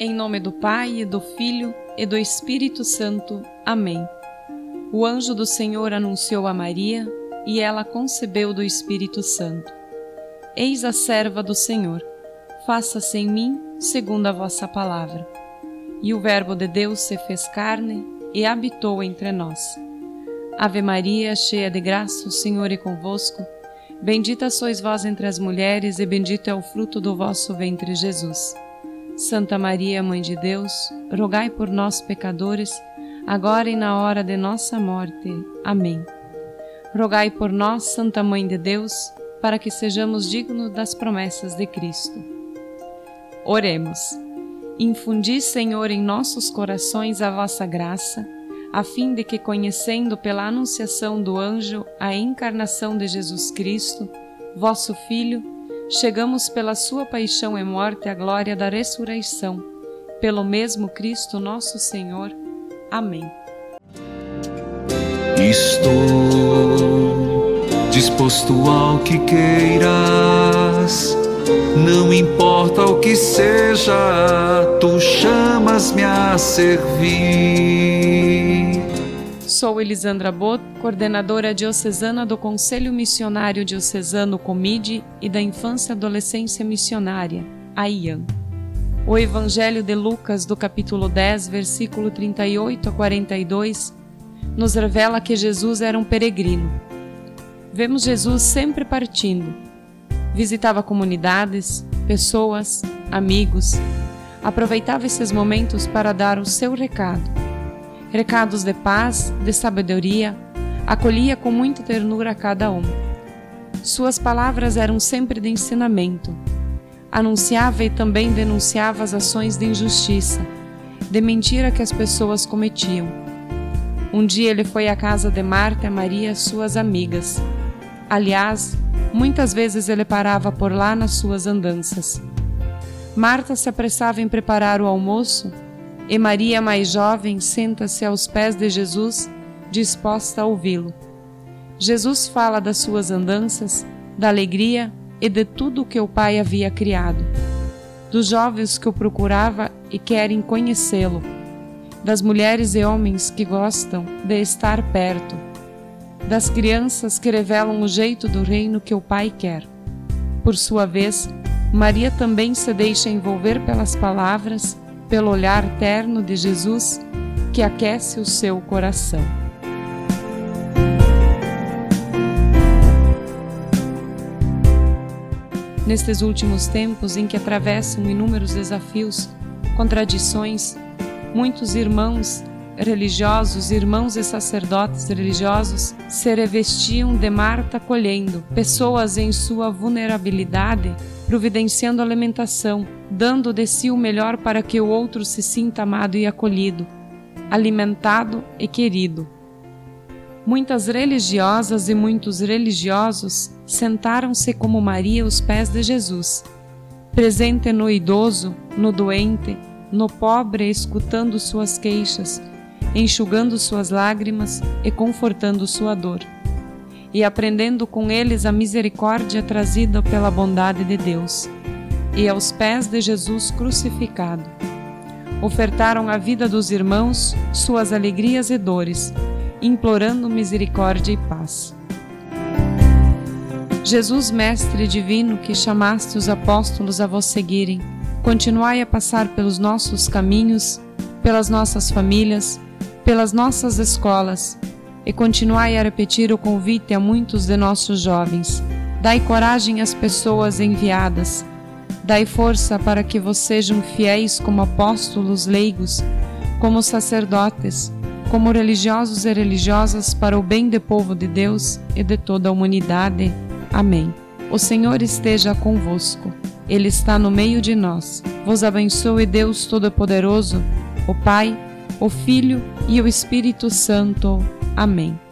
nome do Pai, e do Filho, e do Espírito Santo. Amém. O anjo do Senhor anunciou a Maria, e ela concebeu do Espírito Santo. Eis a serva do Senhor, faça-se em mim segundo a vossa palavra. E o Verbo de Deus se fez carne e habitou entre nós. Ave Maria, cheia de graça, o Senhor é convosco. Bendita sois vós entre as mulheres, e bendito é o fruto do vosso ventre, Jesus. Santa Maria, Mãe de Deus, rogai por nós, pecadores, agora e na hora de nossa morte. Amém. Rogai por nós, Santa Mãe de Deus, para que sejamos dignos das promessas de Cristo. Oremos. Infundi, Senhor, em nossos corações a vossa graça, a fim de que, conhecendo pela anunciação do anjo a encarnação de Jesus Cristo, vosso Filho, chegamos pela sua paixão e morte à glória da ressurreição. Pelo mesmo Cristo nosso Senhor. Amém. Estou disposto ao que queiras, não importa o que seja, tu chamas-me a servir. Sou Elisandra Bot, coordenadora diocesana do Conselho Missionário Diocesano Comide e da Infância e Adolescência Missionária, AIAN. O Evangelho de Lucas, do capítulo 10, versículo 38 a 42, nos revela que Jesus era um peregrino. Vemos Jesus sempre partindo. Visitava comunidades, pessoas, amigos. Aproveitava esses momentos para dar o seu recado recados de paz, de sabedoria, acolhia com muita ternura a cada um. Suas palavras eram sempre de ensinamento. Anunciava e também denunciava as ações de injustiça, de mentira que as pessoas cometiam. Um dia ele foi à casa de Marta e Maria, suas amigas. Aliás, muitas vezes ele parava por lá nas suas andanças. Marta se apressava em preparar o almoço e Maria, mais jovem, senta-se aos pés de Jesus, disposta a ouvi-lo. Jesus fala das suas andanças, da alegria e de tudo o que o Pai havia criado, dos jovens que o procurava e querem conhecê-lo, das mulheres e homens que gostam de estar perto, das crianças que revelam o jeito do reino que o Pai quer. Por sua vez, Maria também se deixa envolver pelas palavras pelo olhar terno de Jesus que aquece o seu coração. Nestes últimos tempos em que atravessam inúmeros desafios, contradições, muitos irmãos religiosos, irmãos e sacerdotes religiosos se revestiam de Marta colhendo, pessoas em sua vulnerabilidade, providenciando alimentação, dando de si o melhor para que o outro se sinta amado e acolhido, alimentado e querido. Muitas religiosas e muitos religiosos sentaram-se como Maria aos pés de Jesus, presente no idoso, no doente, no pobre, escutando suas queixas, enxugando suas lágrimas e confortando sua dor, e aprendendo com eles a misericórdia trazida pela bondade de Deus, e aos pés de Jesus crucificado. Ofertaram a vida dos irmãos, suas alegrias e dores, implorando misericórdia e paz. Jesus, Mestre Divino, que chamaste os apóstolos a vos seguirem, continuai a passar pelos nossos caminhos, pelas nossas famílias, pelas nossas escolas e continuai a repetir o convite a muitos de nossos jovens. Dai coragem às pessoas enviadas. Dai força para que sejam fiéis como apóstolos leigos, como sacerdotes, como religiosos e religiosas para o bem do povo de Deus e de toda a humanidade. Amém. O Senhor esteja convosco. Ele está no meio de nós. Vos abençoe Deus Todo-Poderoso, o Pai, o Filho e o Espírito Santo. Amém.